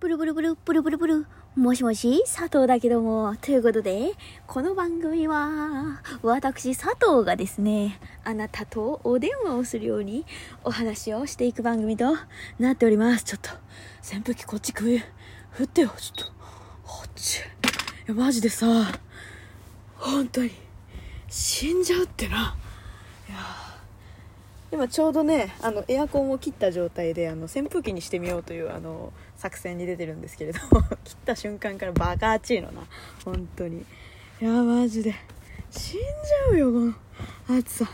ブルブルブル、ブルブルブル。もしもし、佐藤だけども。ということで、この番組は、私佐藤がですね、あなたとお電話をするようにお話をしていく番組となっております。ちょっと、扇風機こっち首、振ってよ、ちょっと。こっち。いや、マジでさ、本当に、死んじゃうってな。いや今ちょうどねあのエアコンを切った状態であの扇風機にしてみようというあの作戦に出てるんですけれど 切った瞬間からバカ熱いのな本当に。いやマジで。死んじゃうよこの暑さ。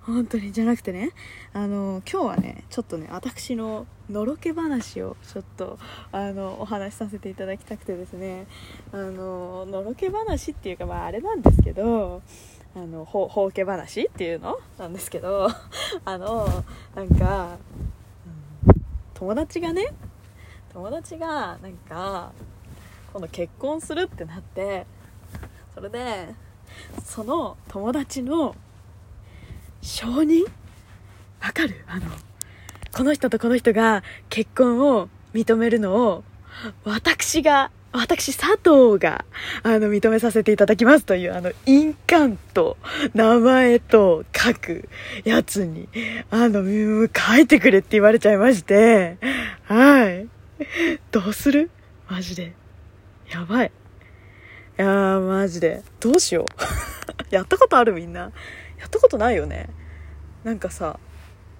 本当に。じゃなくてねあの今日はねちょっとね私ののろけ話をちょっとあのお話しさせていただきたくてですねあののろけ話っていうかまああれなんですけどあのほほうけ話っていうの？なんですけど あのなんか、友達がね友達がなんか今度結婚するってなってそれでその友達の承認？わかる？あのこの人とこの人が結婚を認めるのを私が私、佐藤が、あの、認めさせていただきますという、あの、印鑑と、名前と書くやつに、あの、書いてくれって言われちゃいまして、はい。どうする？マジで。やばい。いやー、マジで。どうしよう。やったことあるみんな。やったことないよね。なんかさ、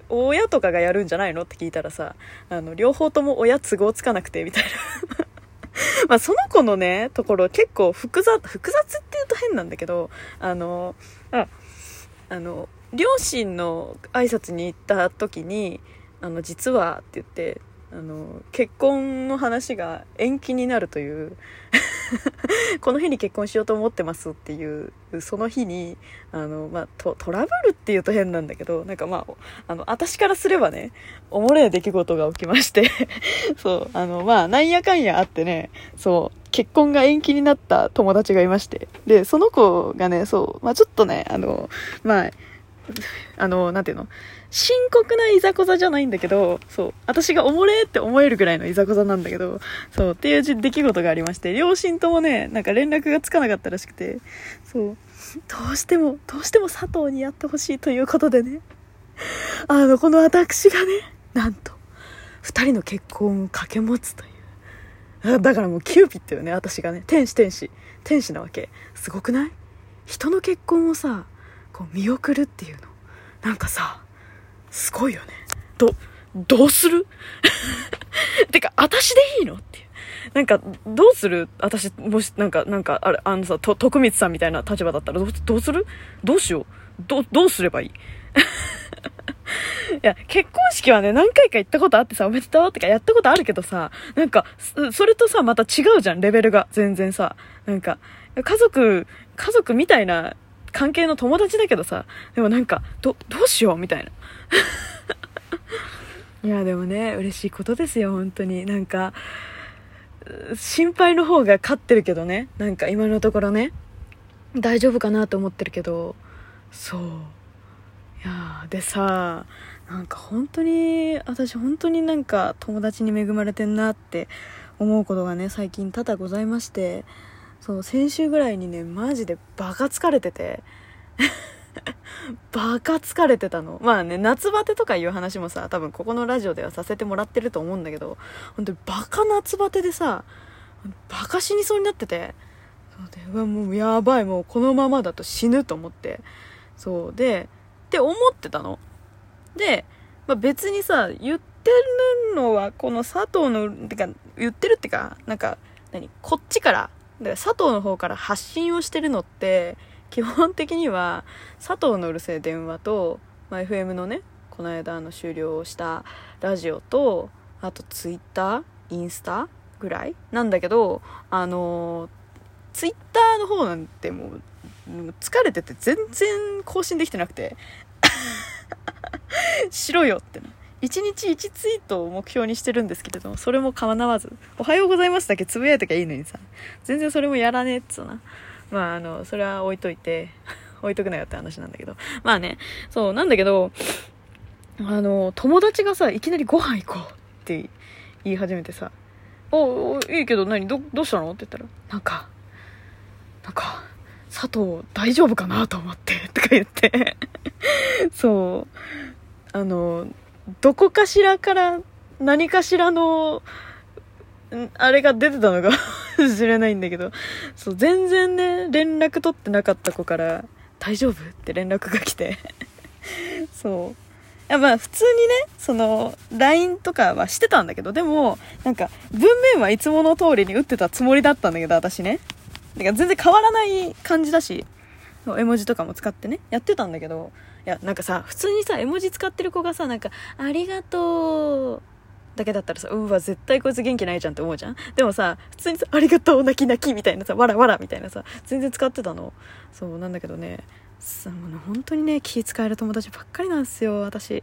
親とかがやるんじゃないの？って聞いたらさ、あの、両方とも親都合つかなくて、みたいな。まあ、その子のね、ところ結構複雑、複雑って言うと変なんだけど、あの、あ、あの、両親の挨拶に行った時に、あの、実はって言って、あの、結婚の話が延期になるという。この日に結婚しようと思ってますっていう、その日に、あの、まあ、トラブルっていうと変なんだけど、なんかまあ、あの、私からすればね、おもれえ出来事が起きまして そう、あの、まあ、なんやかんやあってね、そう、結婚が延期になった友達がいまして、で、その子がね、そう、まあちょっとね、あの、まあ、あの、なんていうの深刻ないざこざじゃないんだけど、そう、私がおもれって思えるぐらいのいざこざなんだけど、そう、っていう出来事がありまして、両親ともね、なんか連絡がつかなかったらしくて、そう、どうしても、どうしても佐藤にやってほしいということでね、あの、この私がね、なんと、二人の結婚を掛け持つという。だからもうキューピッドよね、私がね。天使天使。天使なわけ。すごくない？人の結婚をさ、こう見送るっていうのなんかさすごいよね。どどうする？てか私でいいの？っていう。なんかどうする？私もしなんかなんかあれあのさと徳光さんみたいな立場だったらどうどうする？どうしよう？どどうすればいい？いや、結婚式はね、何回か行ったことあってさ、おめでとうとかやったことあるけどさ、なんか、それとさ、また違うじゃん、レベルが。全然さ。なんか、家族、家族みたいな関係の友達だけどさ、でもなんか、ど、どうしようみたいな。いや、でもね、嬉しいことですよ、本当に。なんか、心配の方が勝ってるけどね。なんか今のところね、大丈夫かなと思ってるけど、そう。いやでさ、なんか本当に、私本当になんか友達に恵まれてんなって思うことがね、最近多々ございまして、そう先週ぐらいにねマジでバカ疲れてて。バカ疲れてたの。まあね夏バテとかいう話もさ多分ここのラジオではさせてもらってると思うんだけど本当にバカ夏バテでさバカ死にそうになってて。そうでうわもうやばいもうこのままだと死ぬと思って。そうでって思ってたの。で、まあ、別にさ言ってるのはこの佐藤のてか言ってるってかなんか何こっちからだから佐藤の方から発信をしてるのって基本的には佐藤のうるせえ電話と、まあ、FM のねこの間の終了したラジオとあとツイッターインスタぐらいなんだけどあのツイッターの方なんてもう疲れてて全然更新できてなくて。しろよって。1日1ツイートを目標にしてるんですけれども、それも叶わず、おはようございますだけつぶやいときゃいいのにさ、全然それもやらねえっつうな。まあ、あの、それは置いといて、置いとくなよって話なんだけど。まあね、そう、なんだけど、あの、友達がさ、いきなりご飯行こうって言い始めてさ、おおいいけど何どどうしたの？って言ったらなんかなんか佐藤大丈夫かな？と思ってとか言って そうあのどこかしらから何かしらのあれが出てたのかもしれないんだけど。そう全然ね連絡取ってなかった子から「大丈夫?」って連絡が来て。そう。やまあ普通にねその LINE とかはしてたんだけどでもなんか文面はいつもの通りに打ってたつもりだったんだけど私ね。だから全然変わらない感じだし。絵文字とかも使ってね。やってたんだけどいやなんかさ普通にさ絵文字使ってる子がさなんか「ありがとう」だけだったらさうわ絶対こいつ元気ないじゃんって思うじゃん？でもさ普通にさ「ありがとう泣き泣き」みたいなさ「わらわら」みたいなさ全然使ってたの。そうなんだけどねさもう本当にね気使える友達ばっかりなんですよ私。も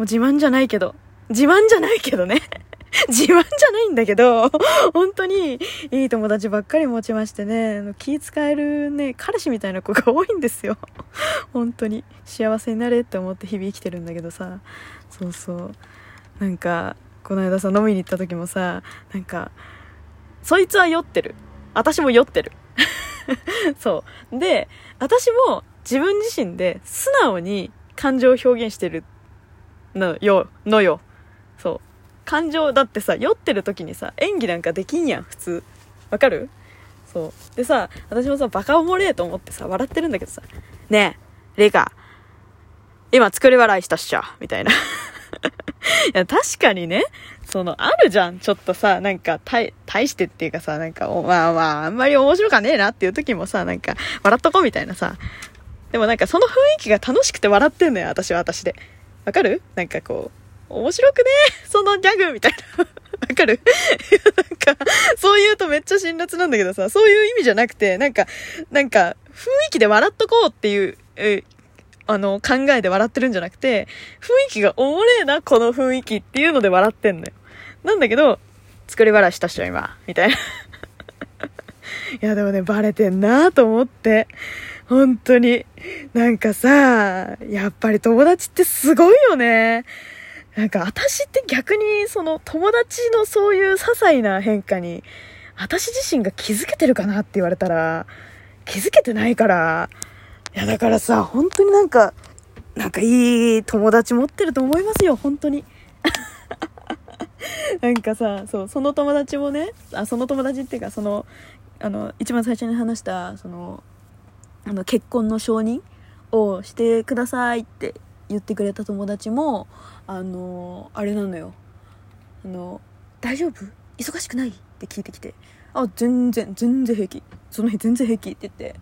う自慢じゃないけど。自慢じゃないけどね。自慢じゃないんだけど、本当にいい友達ばっかり持ちましてね、気使えるね、彼氏みたいな子が多いんですよ。本当に。幸せになれって思って日々生きてるんだけどさ、そうそう。なんか、この間さ、飲みに行った時もさ、なんか、そいつは酔ってる。私も酔ってる。そう。で、私も自分自身で素直に感情を表現してるのよ、のよ。そう。感情、だってさ、酔ってる時にさ、演技なんかできんやん、普通。わかる？そう。でさ、私もさ、バカおもれえと思ってさ、笑ってるんだけどさ、ねえ、リカ、今作り笑いしたっしょ、みたいな。いや、確かにね、その、あるじゃん。ちょっとさ、なんか、対、対してっていうかさ、なんか、まあまあ、あんまり面白かねえなっていう時もさ、なんか、笑っとこうみたいなさ。でもなんか、その雰囲気が楽しくて笑ってんのよ、私は私で。わかる？なんかこう、面白くね？そのギャグみたいな。わかる？なんか、そう言うとめっちゃ辛辣なんだけどさ、そういう意味じゃなくて、なんか、なんか、雰囲気で笑っとこうっていう、えあの、考えで笑ってるんじゃなくて、雰囲気がおもれえな、この雰囲気っていうので笑ってんのよ。なんだけど、作り笑いしたっしょ、今。みたいな。いや、でもね、バレてんなと思って。本当に。なんかさ、やっぱり友達ってすごいよね。なんか私って逆にその友達のそういう些細な変化に私自身が気づけてるかなって言われたら気づけてないから。いやだからさ、本当になんか、なんかいい友達持ってると思いますよ、本当に。なんかさ、そう、その友達もね、あ、その友達っていうか、その、あの、一番最初に話した、その、あの、結婚の承認をしてくださいって言ってくれた友達も、あの、あれなのよ。あの、大丈夫？忙しくない？って聞いてきて、あ、全然、全然平気。その日全然平気って言って、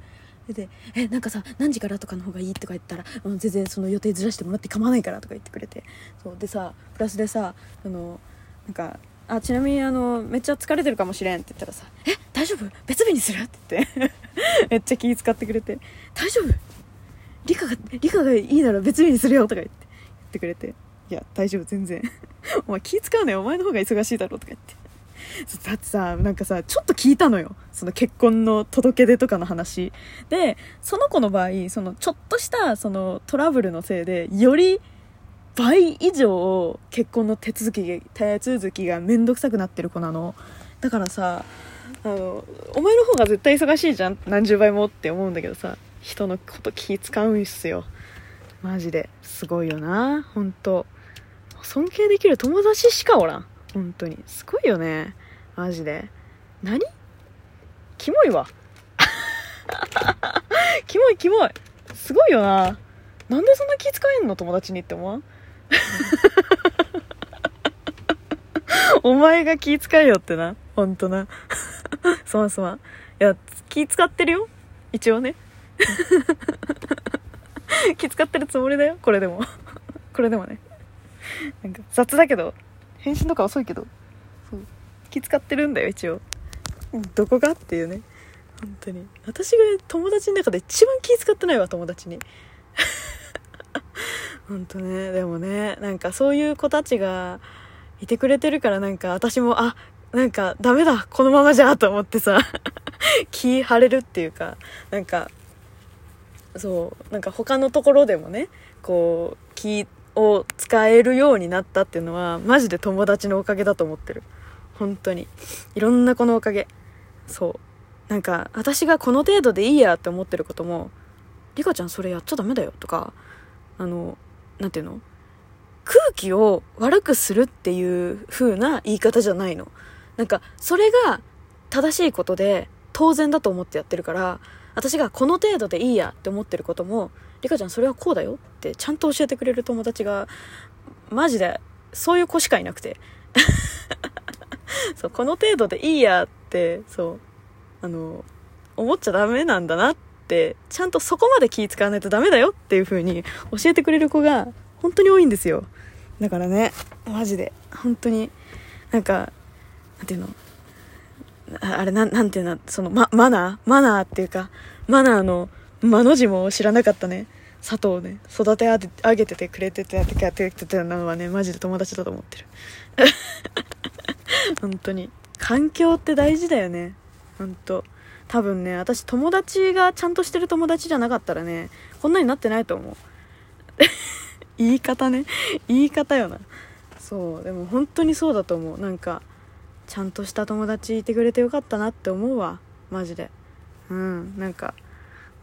で「えなんかさ何時からとかの方がいい?」とか言ったら「、全然その予定ずらしてもらって構わないから」とか言ってくれてそうでさプラスでさあのなんかあちなみにあのめっちゃ疲れてるかもしれんって言ったらさ「え大丈夫？別日にする?」って言って めっちゃ気遣ってくれて「大丈夫？理科が理科がいいなら別日にするよ」とか言って言ってくれて「いや大丈夫全然。お前気使うねお前の方が忙しいだろ」とか言って。だってさなんかさちょっと聞いたのよ。その結婚の届け出とかの話。でその子の場合そのちょっとしたそのトラブルのせいでより倍以上結婚の手続き手続きが面倒くさくなってる子なの。だからさあのお前の方が絶対忙しいじゃん。何十倍もって思うんだけどさ。人のこと気使うんすよ。マジで。すごいよな。本当尊敬できる友達しかおらん。本当に。すごいよね。マジで。何？キモいわ。キモいキモい。すごいよな。なんでそんな気使えんの友達にって思わん？お前が気使えよってな。ほんとな。すまんすまん。いや気使ってるよ。一応ね。気使ってるつもりだよ。これでも。これでもね。なんか雑だけど。返信とか遅いけど。そう。気使ってるんだよ一応。どこが？っていうね。本当に。私が友達の中で一番気使ってないわ友達に。本当ね。でもねなんかそういう子たちがいてくれてるからなんか私もあなんかダメだこのままじゃと思ってさ。気張れるっていうか。なんかそうなんか他のところでもねこう気を使えるようになったっていうのはマジで友達のおかげだと思ってる。本当に。いろんな子のおかげ。そう。なんか私がこの程度でいいやって思ってることも「リカちゃんそれやっちゃダメだよ」とかあのなんていうの？空気を悪くするっていう風な言い方じゃないの。なんかそれが正しいことで当然だと思ってやってるから私がこの程度でいいやって思ってることもリカちゃんそれはこうだよってちゃんと教えてくれる友達がマジでそういう子しかいなくて。そうこの程度でいいやってそうあの思っちゃダメなんだなってちゃんとそこまで気使わないとダメだよっていう風に教えてくれる子が本当に多いんですよ。だからねマジで本当になんかなんていうのああれなんなんていうのその、ま、マナー？マナーっていうかマナーの「間」の字も知らなかったね。佐藤ね育て上げててくれててやっててたのはねマジで友達だと思ってる。本当に。環境って大事だよね。本当。多分ね私友達がちゃんとしてる友達じゃなかったらねこんなになってないと思う。言い方ね。言い方よな。そう。でも本当にそうだと思う。なんかちゃんとした友達いてくれてよかったなって思うわ。マジで。うん。なんか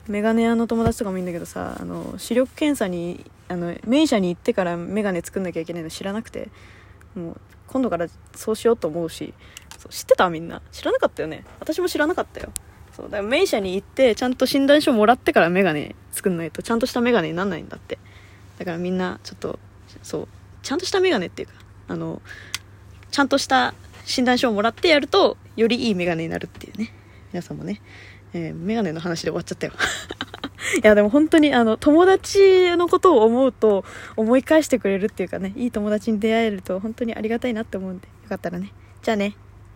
メガネ屋の友達とかもいいんだけどさあの視力検査にあの名医者に行ってからメガネ作んなきゃいけないの知らなくてもう今度からそうしようと思うしそう知ってた？みんな。知らなかったよね。私も知らなかったよ。そうだから名医者に行ってちゃんと診断書もらってからメガネ作んないとちゃんとしたメガネになんないんだって。だからみんなちょっとそうちゃんとしたメガネっていうかあのちゃんとした診断書をもらってやるとよりいいメガネになるっていうね。皆さんもね、えー、メガネの話で終わっちゃったよ。いやでも本当にあの友達のことを思うと思い返してくれるっていうかねいい友達に出会えると本当にありがたいなって思うんでよかったらね。じゃあね。